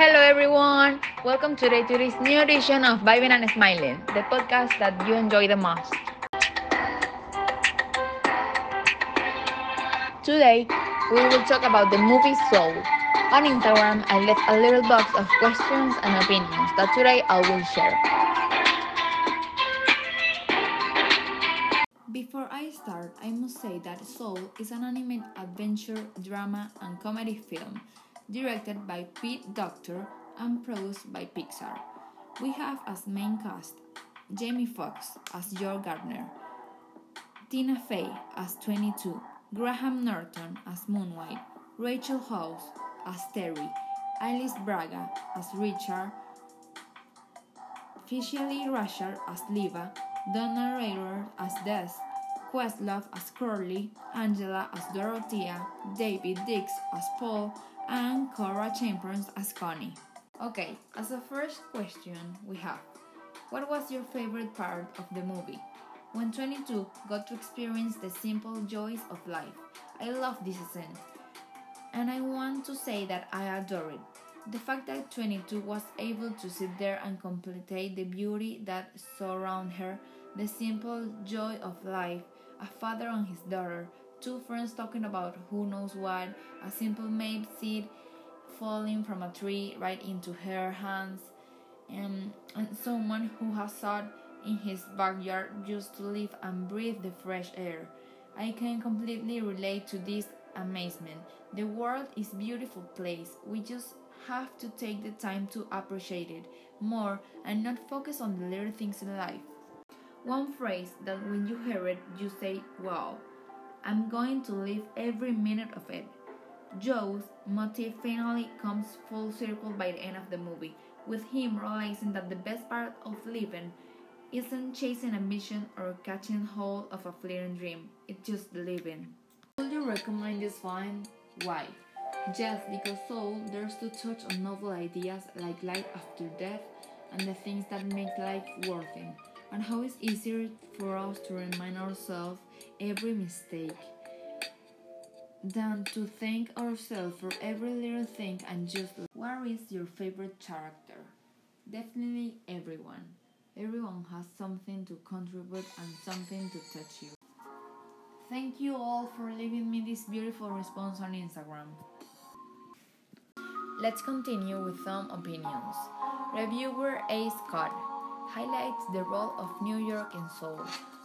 everyone! Welcome today to this new edition of Vibing and Smiling, the podcast that you enjoy the most. Today, we will talk about the movie Soul. On Instagram, I left a little box of questions and opinions that today I will share. Before I start, I must say that Soul is an anime adventure, drama, and comedy film directed by Pete Docter and produced by Pixar. We have as main cast Jamie Foxx as Joe Gardner, Tina Fey as 22, Graham Norton as Moonwind, Rachel House as Terry, Alice Braga as Richard, Phylicia Rashad as Libba, Donna Rader as Dez, Questlove as Curley, Angela as Dorothea, Daveed Diggs as Paul, and Cora Chambers as Connie. Okay, as a first question, we have What was your favorite part of the movie? When 22 got to experience the simple joys of life. I love this scene. And I want to say that I adore it. The fact that 22 was able to sit there and contemplate the beauty that surrounded her, the simple joy of life, a father and his daughter, two friends talking about who knows what, a simple made seed falling from a tree right into her hands, and, and someone who has sat in his backyard just to live and breathe the fresh air. I can completely relate to this amazement. The world is beautiful place. We just have to take the time to appreciate it more and not focus on the little things in life. One phrase that when you hear it, you say, wow. I'm going to live every minute of it. Joe's motive finally comes full circle by the end of the movie, with him realizing that the best part of living isn't chasing a mission or catching hold of a fleeting dream, it's just living. Would you recommend this film? Why? Just because Soul dares to touch on novel ideas like life after death and the things that make life worth it, and how it's easier for us to remind ourselves every mistake than to thank ourselves for every little thing and just what is your favorite character? Definitely everyone. Everyone has something to contribute and something to touch you. Thank you all for leaving me this beautiful response on instagram. Let's continue with some opinions. Reviewer a scott highlights the role of new york in soul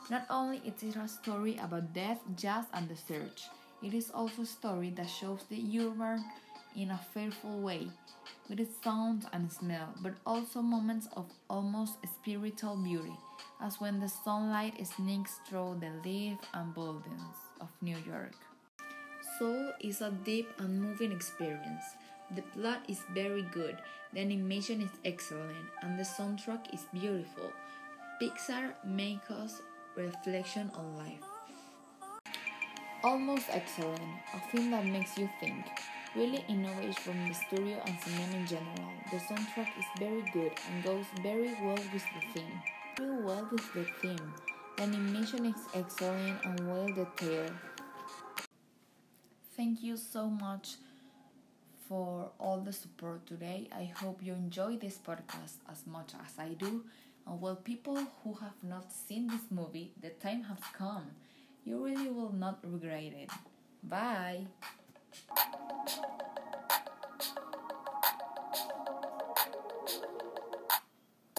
not only is it a story about death, jazz, and the search, it is also a story that shows the urban in a fearful way, with its sound and smell, but also moments of almost spiritual beauty, as when the sunlight sneaks through the leaves and buildings of New York. Soul is a deep and moving experience. The plot is very good, the animation is excellent, and the soundtrack is beautiful. Pixar makes us reflection on life. Almost excellent, a film that makes you think. Really innovates from the studio and cinema in general. The soundtrack is very good and goes very well with the theme. Very well with the theme. The animation is excellent and well detailed. Thank you so much for all the support today. I hope you enjoy this podcast as much as I do. And well, people who have not seen this movie, the time has come. You really will not regret it. Bye.